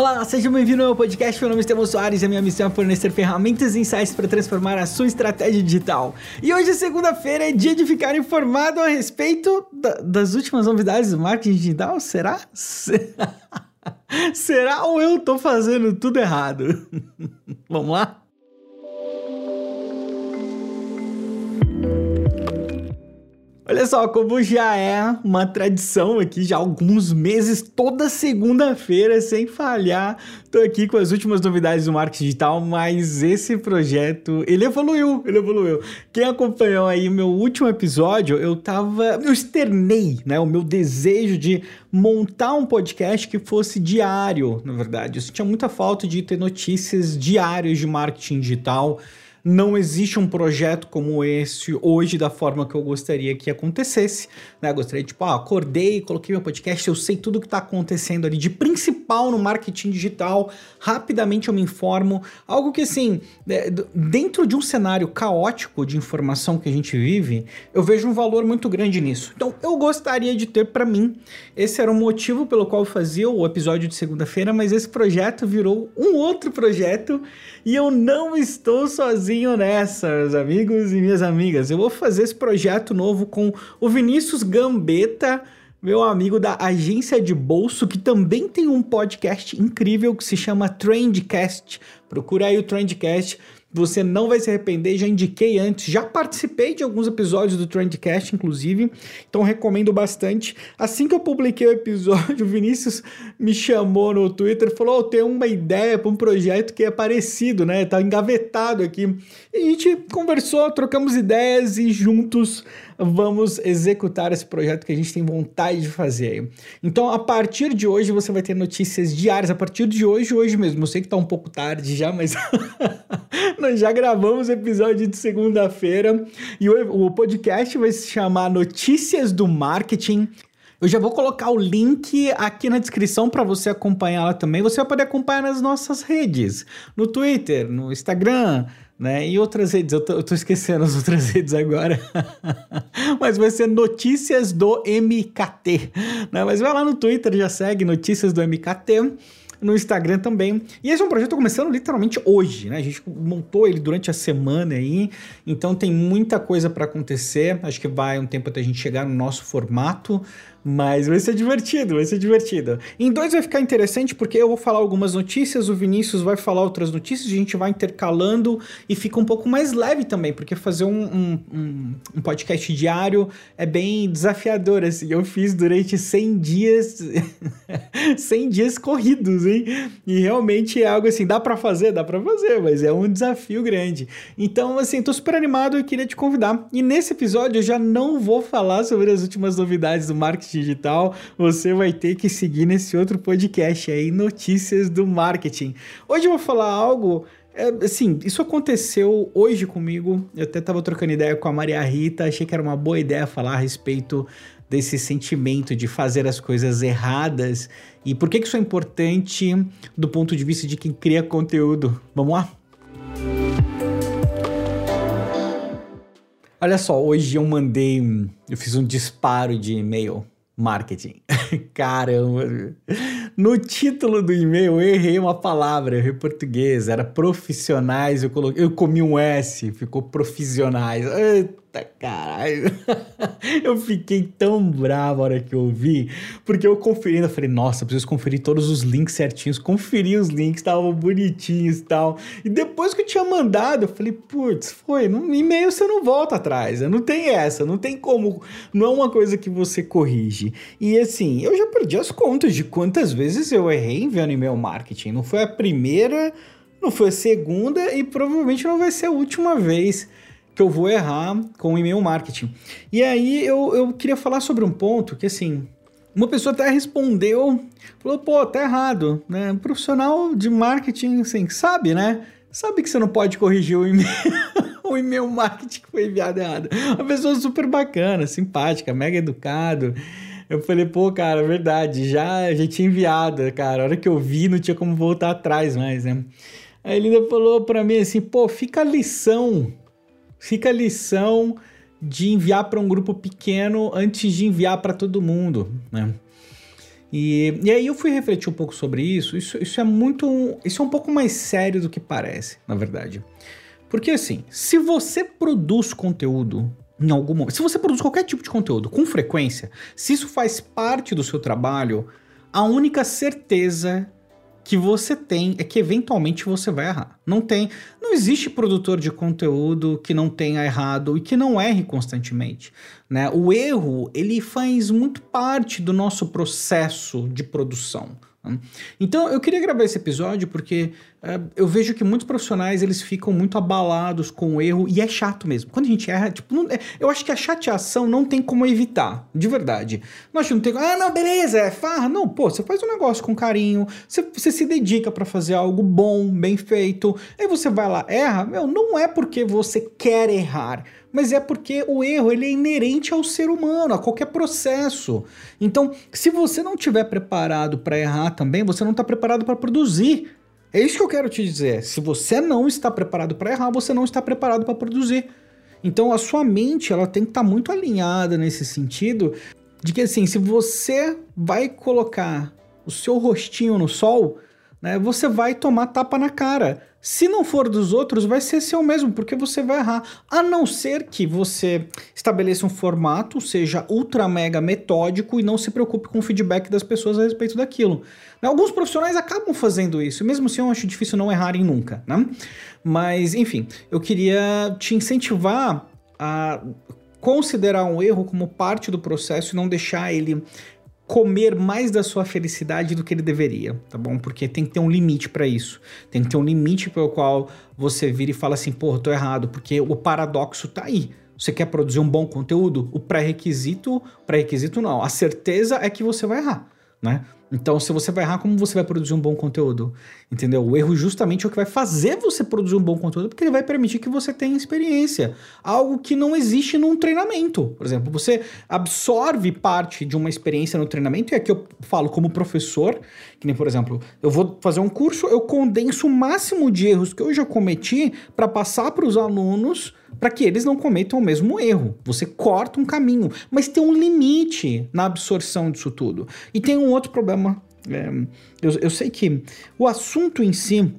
Olá, seja bem-vindo ao meu podcast. Meu nome é Estevão Soares e a minha missão é fornecer ferramentas e insights para transformar a sua estratégia digital. E hoje, segunda-feira, é dia de ficar informado a respeito da, das últimas novidades do marketing digital. Será? Será ou eu tô fazendo tudo errado? Vamos lá? Olha só, como já é uma tradição aqui, já há alguns meses, toda segunda-feira, sem falhar, tô aqui com as últimas novidades do marketing digital, mas esse projeto, ele evoluiu, ele evoluiu. Quem acompanhou aí meu último episódio, eu tava, eu externei, né, o meu desejo de montar um podcast que fosse diário, na verdade. Eu sentia muita falta de ter notícias diárias de marketing digital, não existe um projeto como esse hoje da forma que eu gostaria que acontecesse. Né? Eu gostaria tipo, ah, acordei, coloquei meu podcast, eu sei tudo o que está acontecendo ali de principal no marketing digital, rapidamente eu me informo. Algo que, assim, é, dentro de um cenário caótico de informação que a gente vive, eu vejo um valor muito grande nisso. Então, eu gostaria de ter para mim. Esse era o motivo pelo qual eu fazia o episódio de segunda-feira, mas esse projeto virou um outro projeto e eu não estou sozinho nessa, meus amigos e minhas amigas. Eu vou fazer esse projeto novo com o Vinícius Gambetta, meu amigo da agência de bolso, que também tem um podcast incrível que se chama Trendcast. Procura aí o Trendcast. Você não vai se arrepender, já indiquei antes, já participei de alguns episódios do Trendcast, inclusive, então recomendo bastante. Assim que eu publiquei o episódio, o Vinícius me chamou no Twitter e falou: oh, tem uma ideia para um projeto que é parecido, né? Tá engavetado aqui. E a gente conversou, trocamos ideias e juntos vamos executar esse projeto que a gente tem vontade de fazer. Então, a partir de hoje, você vai ter notícias diárias. A partir de hoje, hoje mesmo. Eu sei que tá um pouco tarde já, mas nós já gravamos o episódio de segunda-feira e o, o podcast vai se chamar Notícias do Marketing. Eu já vou colocar o link aqui na descrição para você acompanhar lá também. Você vai poder acompanhar nas nossas redes, no Twitter, no Instagram, né? E outras redes, eu tô, eu tô esquecendo as outras redes agora. Mas vai ser Notícias do MKT, né? Mas vai lá no Twitter, já segue Notícias do MKT no Instagram também. E esse é um projeto começando literalmente hoje, né? A gente montou ele durante a semana aí, então tem muita coisa para acontecer. Acho que vai um tempo até a gente chegar no nosso formato, mas vai ser divertido, vai ser divertido. Em dois vai ficar interessante porque eu vou falar algumas notícias, o Vinícius vai falar outras notícias, a gente vai intercalando e fica um pouco mais leve também, porque fazer um, um, um, um podcast diário é bem desafiador, assim. Eu fiz durante 100 dias, 100 dias corridos, hein? E realmente é algo assim, dá para fazer? Dá para fazer, mas é um desafio grande. Então, assim, tô super animado e queria te convidar. E nesse episódio eu já não vou falar sobre as últimas novidades do marketing digital, você vai ter que seguir nesse outro podcast aí, Notícias do Marketing. Hoje eu vou falar algo é, assim, isso aconteceu hoje comigo. Eu até estava trocando ideia com a Maria Rita, achei que era uma boa ideia falar a respeito desse sentimento de fazer as coisas erradas e por que, que isso é importante do ponto de vista de quem cria conteúdo. Vamos lá? Olha só, hoje eu mandei, eu fiz um disparo de e-mail marketing. Caramba! No título do e-mail eu errei uma palavra, eu errei português, era profissionais, eu coloquei, eu comi um S, ficou profissionais. Eita caralho! eu fiquei tão bravo a hora que eu vi, porque eu conferi, eu falei, nossa, preciso conferir todos os links certinhos, conferi os links, estavam bonitinhos e tal. E depois que eu tinha mandado, eu falei, putz, foi, no e-mail você não volta atrás, não tem essa, não tem como, não é uma coisa que você corrige. E assim, eu já perdi as contas de quantas vezes eu errei enviando e-mail marketing. Não foi a primeira, não foi a segunda e provavelmente não vai ser a última vez que eu vou errar com e-mail marketing. E aí eu, eu queria falar sobre um ponto que assim, uma pessoa até respondeu, falou, pô, tá errado, né? Um profissional de marketing, assim, sabe, né? Sabe que você não pode corrigir o e-mail, o e-mail marketing que foi enviado errado. Uma pessoa super bacana, simpática, mega educado. Eu falei, pô, cara, verdade, já, já tinha enviado, cara. A hora que eu vi, não tinha como voltar atrás mais, né? Aí ele ainda falou pra mim assim, pô, fica a lição Fica a lição de enviar para um grupo pequeno antes de enviar para todo mundo, né? E, e aí eu fui refletir um pouco sobre isso. isso. Isso é muito. Isso é um pouco mais sério do que parece, na verdade. Porque assim, se você produz conteúdo em algum momento, se você produz qualquer tipo de conteúdo com frequência, se isso faz parte do seu trabalho, a única certeza que você tem é que eventualmente você vai errar. Não tem, não existe produtor de conteúdo que não tenha errado e que não erre constantemente, né? O erro, ele faz muito parte do nosso processo de produção. Né? Então eu queria gravar esse episódio porque uh, eu vejo que muitos profissionais eles ficam muito abalados com o erro e é chato mesmo. Quando a gente erra, tipo, não, é, eu acho que a chateação não tem como evitar, de verdade. Que não tem, ah, não, beleza, é farra. Não, pô, você faz um negócio com carinho, você, você se dedica para fazer algo bom, bem feito, aí você vai lá, erra, meu, não é porque você quer errar mas é porque o erro ele é inerente ao ser humano, a qualquer processo. Então, se você não estiver preparado para errar também, você não está preparado para produzir. É isso que eu quero te dizer. Se você não está preparado para errar, você não está preparado para produzir. Então, a sua mente ela tem que estar tá muito alinhada nesse sentido de que assim, se você vai colocar o seu rostinho no sol, né, você vai tomar tapa na cara. Se não for dos outros, vai ser seu mesmo, porque você vai errar. A não ser que você estabeleça um formato, seja ultra mega metódico e não se preocupe com o feedback das pessoas a respeito daquilo. Né, alguns profissionais acabam fazendo isso, mesmo assim eu acho difícil não errarem nunca, né? Mas, enfim, eu queria te incentivar a considerar um erro como parte do processo e não deixar ele comer mais da sua felicidade do que ele deveria, tá bom? Porque tem que ter um limite para isso. Tem que ter um limite pelo qual você vira e fala assim, porra, tô errado, porque o paradoxo tá aí. Você quer produzir um bom conteúdo? O pré-requisito, pré-requisito não, a certeza é que você vai errar, né? Então, se você vai errar, como você vai produzir um bom conteúdo? Entendeu? O erro justamente é o que vai fazer você produzir um bom conteúdo, porque ele vai permitir que você tenha experiência. Algo que não existe num treinamento. Por exemplo, você absorve parte de uma experiência no treinamento, e aqui eu falo como professor, que nem, por exemplo, eu vou fazer um curso, eu condenso o máximo de erros que eu já cometi para passar para os alunos para que eles não cometam o mesmo erro. Você corta um caminho, mas tem um limite na absorção disso tudo. E tem um outro problema. É, eu, eu sei que o assunto em si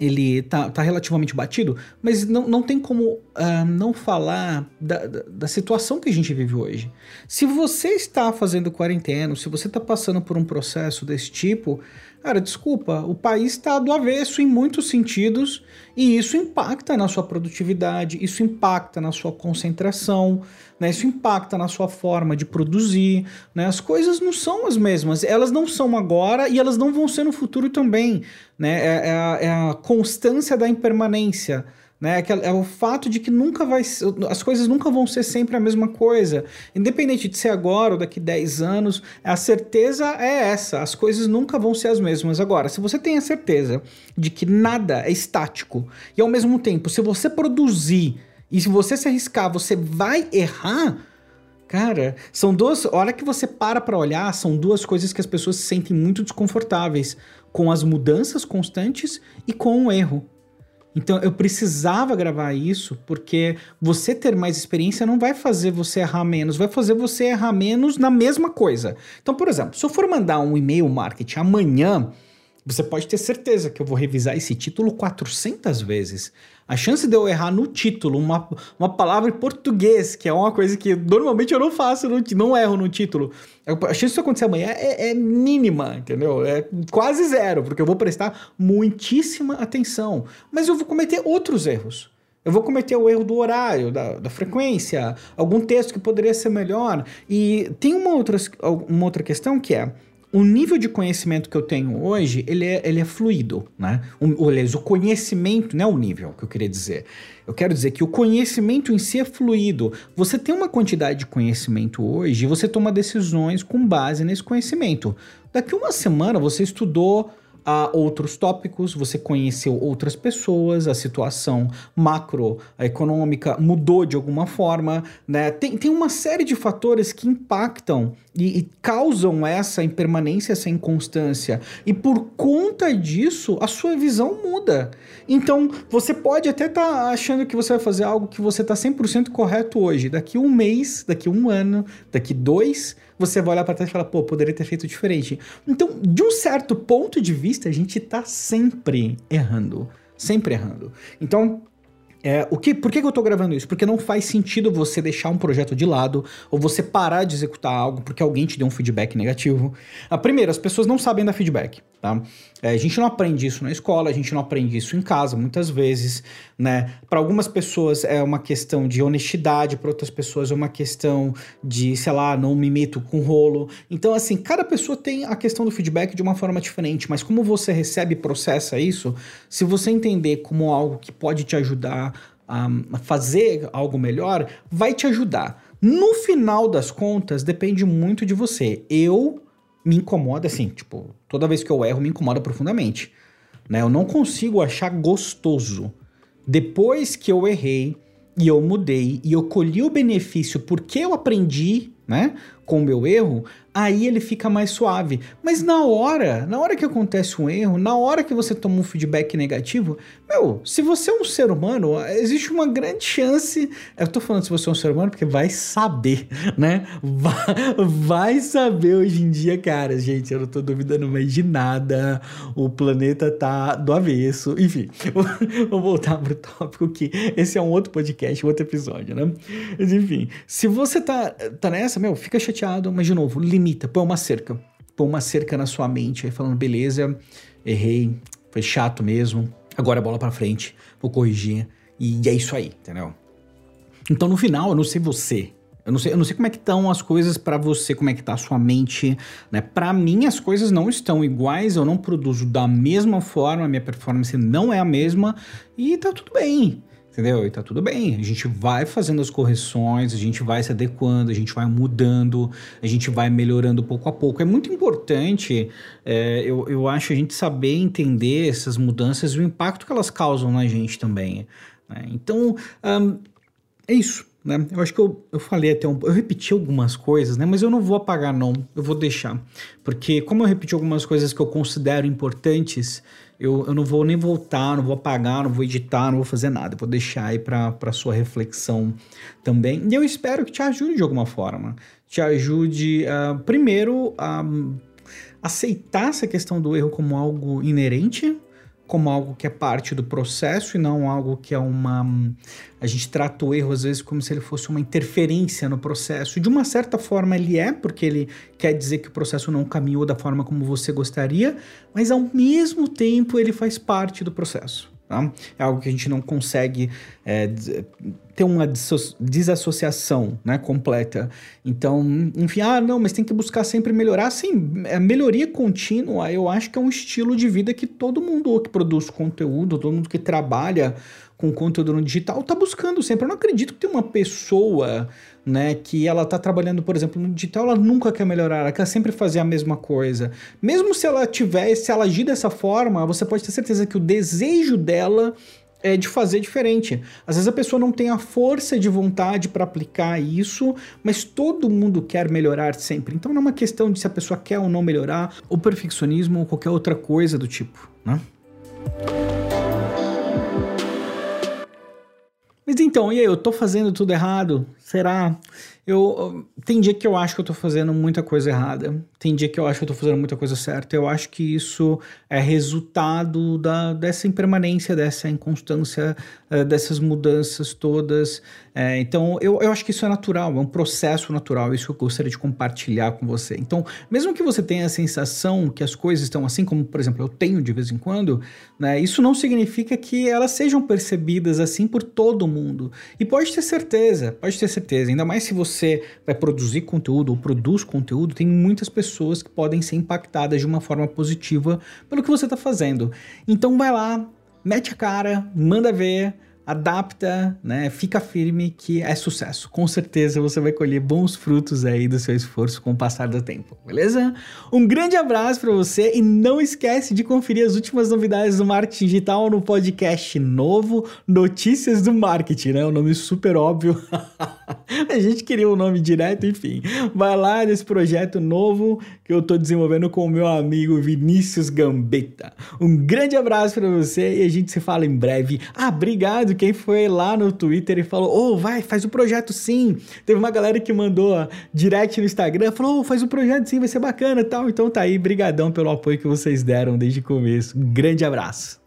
ele tá, tá relativamente batido, mas não, não tem como uh, não falar da, da, da, situação que a gente vive hoje. Se você está fazendo quarentena, se você está passando por um processo desse tipo, Cara, desculpa, o país está do avesso em muitos sentidos e isso impacta na sua produtividade, isso impacta na sua concentração, né? isso impacta na sua forma de produzir. Né? As coisas não são as mesmas, elas não são agora e elas não vão ser no futuro também. Né? É, é, a, é a constância da impermanência né? É o fato de que nunca vai as coisas nunca vão ser sempre a mesma coisa. Independente de ser agora ou daqui 10 anos, a certeza é essa, as coisas nunca vão ser as mesmas. Agora, se você tem a certeza de que nada é estático e ao mesmo tempo, se você produzir e se você se arriscar, você vai errar, Cara, são duas. A hora que você para para olhar, são duas coisas que as pessoas se sentem muito desconfortáveis com as mudanças constantes e com o erro. Então eu precisava gravar isso porque você ter mais experiência não vai fazer você errar menos, vai fazer você errar menos na mesma coisa. Então, por exemplo, se eu for mandar um e-mail marketing amanhã, você pode ter certeza que eu vou revisar esse título 400 vezes. A chance de eu errar no título uma, uma palavra em português, que é uma coisa que normalmente eu não faço, não, não erro no título, a chance disso acontecer amanhã é, é mínima, entendeu? É quase zero, porque eu vou prestar muitíssima atenção. Mas eu vou cometer outros erros. Eu vou cometer o erro do horário, da, da, frequência, algum texto que poderia ser melhor. E tem uma outra, uma outra questão que é o nível de conhecimento que eu tenho hoje, ele é, ele é fluido, né? O, aliás, o conhecimento, não é o nível que eu queria dizer. Eu quero dizer que o conhecimento em si é fluido. Você tem uma quantidade de conhecimento hoje e você toma decisões com base nesse conhecimento. Daqui uma semana você estudou a outros tópicos, você conheceu outras pessoas, a situação macroeconômica mudou de alguma forma, né? Tem, tem uma série de fatores que impactam e, e, causam essa impermanência, essa inconstância. E por conta disso, a sua visão muda. Então, você pode até estar tá achando que você vai fazer algo que você está 100% correto hoje. Daqui um mês, daqui um ano, daqui dois, você vai olhar para trás e falar, pô, poderia ter feito diferente. Então, de um certo ponto de vista, a gente está sempre errando. Sempre errando. Então, é, o que, por que, que eu tô gravando isso? Porque não faz sentido você deixar um projeto de lado ou você parar de executar algo porque alguém te deu um feedback negativo. A primeira, as pessoas não sabem dar feedback, tá? É, a gente não aprende isso na escola, a gente não aprende isso em casa, muitas vezes, né? Para algumas pessoas é uma questão de honestidade, para outras pessoas é uma questão de, sei lá, não me meto com rolo. Então, assim, cada pessoa tem a questão do feedback de uma forma diferente, mas como você recebe e processa isso, se você entender como algo que pode te ajudar a fazer algo melhor, vai te ajudar. No final das contas, depende muito de você. Eu me incomoda assim, tipo, toda vez que eu erro, me incomoda profundamente. Né? Eu não consigo achar gostoso. Depois que eu errei e eu mudei e eu colhi o benefício porque eu aprendi, né, com o meu erro, aí ele fica mais suave. Mas na hora, na hora que acontece um erro, na hora que você toma um feedback negativo, meu, se você é um ser humano, existe uma grande chance. Eu tô falando se você é um ser humano porque vai saber, né? Vai, saber hoje em dia, cara. Gente, eu não tô duvidando mais de nada. O planeta tá do avesso. Enfim, vou voltar pro tópico que esse é um outro podcast, um outro episódio, né? Mas enfim, se você tá, tá nessa, meu, fica chateado, mas de novo, põe uma cerca. Põe uma cerca na sua mente, aí falando, beleza, errei, foi chato mesmo, agora é bola para frente, vou corrigir, e é isso aí, entendeu? Então no final, eu não sei você, eu não sei, eu não sei como é que estão as coisas para você, como é que tá a sua mente, né? Para mim as coisas não estão iguais, eu não produzo da mesma forma, a minha performance não é a mesma e tá tudo bem entendeu? E tá tudo bem. A gente vai fazendo as correções, a gente vai se adequando, a gente vai mudando, a gente vai melhorando pouco a pouco. É muito importante, é, eu, eu acho, a gente saber entender essas mudanças e o impacto que elas causam na gente também. Né? Então, um, é isso. Né? Eu acho que eu, eu falei até um eu repeti algumas coisas, né? Mas eu não vou apagar, não. Eu vou deixar. Porque, como eu repeti algumas coisas que eu considero importantes, eu, eu não vou nem voltar, não vou apagar, não vou editar, não vou fazer nada. Eu vou deixar aí para sua reflexão também. E eu espero que te ajude de alguma forma. Te ajude, uh, primeiro, a aceitar essa questão do erro como algo inerente, como algo que é parte do processo e não algo que é uma. A gente trata o erro às vezes como se ele fosse uma interferência no processo. De uma certa forma ele é, porque ele quer dizer que o processo não caminhou da forma como você gostaria, mas ao mesmo tempo ele faz parte do processo. Tá? É algo que a gente não consegue é, ter uma desassociação né, completa. Então, enfim, ah, não, mas tem que buscar sempre melhorar. Sim, a melhoria contínua eu acho que é um estilo de vida que todo mundo que produz conteúdo, todo mundo que trabalha com conteúdo no digital está buscando sempre. Eu não acredito que tem uma pessoa né, que ela está trabalhando, por exemplo, no digital, ela nunca quer melhorar, ela quer sempre fazer a mesma coisa. Mesmo se ela tiver, se ela agir dessa forma, você pode ter certeza que o desejo dela é de fazer diferente. Às vezes a pessoa não tem a força de vontade para aplicar isso, mas todo mundo quer melhorar sempre. Então não é uma questão de se a pessoa quer ou não melhorar, ou perfeccionismo ou qualquer outra coisa do tipo, né? Mas então, e aí, eu tô fazendo tudo errado? Será? Eu, tem dia que eu acho que eu tô fazendo muita coisa errada, tem dia que eu acho que eu tô fazendo muita coisa certa. Eu acho que isso é resultado da, dessa impermanência, dessa inconstância, uh, dessas mudanças todas. É, então, eu, eu acho que isso é natural, é um processo natural, isso que eu gostaria de compartilhar com você. Então, mesmo que você tenha a sensação que as coisas estão assim, como, por exemplo, eu tenho de vez em quando, né, isso não significa que elas sejam percebidas assim por todo mundo. E pode ter certeza, pode ter certeza, ainda mais se você vai produzir conteúdo ou produz conteúdo, tem muitas pessoas que podem ser impactadas de uma forma positiva pelo que você está fazendo. Então, vai lá, mete a cara, manda ver adapta, né? Fica firme que é sucesso. Com certeza você vai colher bons frutos aí do seu esforço com o passar do tempo, beleza? Um grande abraço para você e não esquece de conferir as últimas novidades do marketing digital no podcast novo Notícias do Marketing, né? O um nome super óbvio. A gente queria um nome direto, enfim. Vai lá nesse projeto novo que eu tô desenvolvendo com o meu amigo Vinícius Gambetta. Um grande abraço para você e a gente se fala em breve. Ah, obrigado quem foi lá no Twitter e falou: Ô, oh, vai, faz o projeto sim. Teve uma galera que mandou direct no Instagram, falou: oh, faz o projeto sim, vai ser bacana tal. Então tá aí, brigadão pelo apoio que vocês deram desde o começo. Um grande abraço.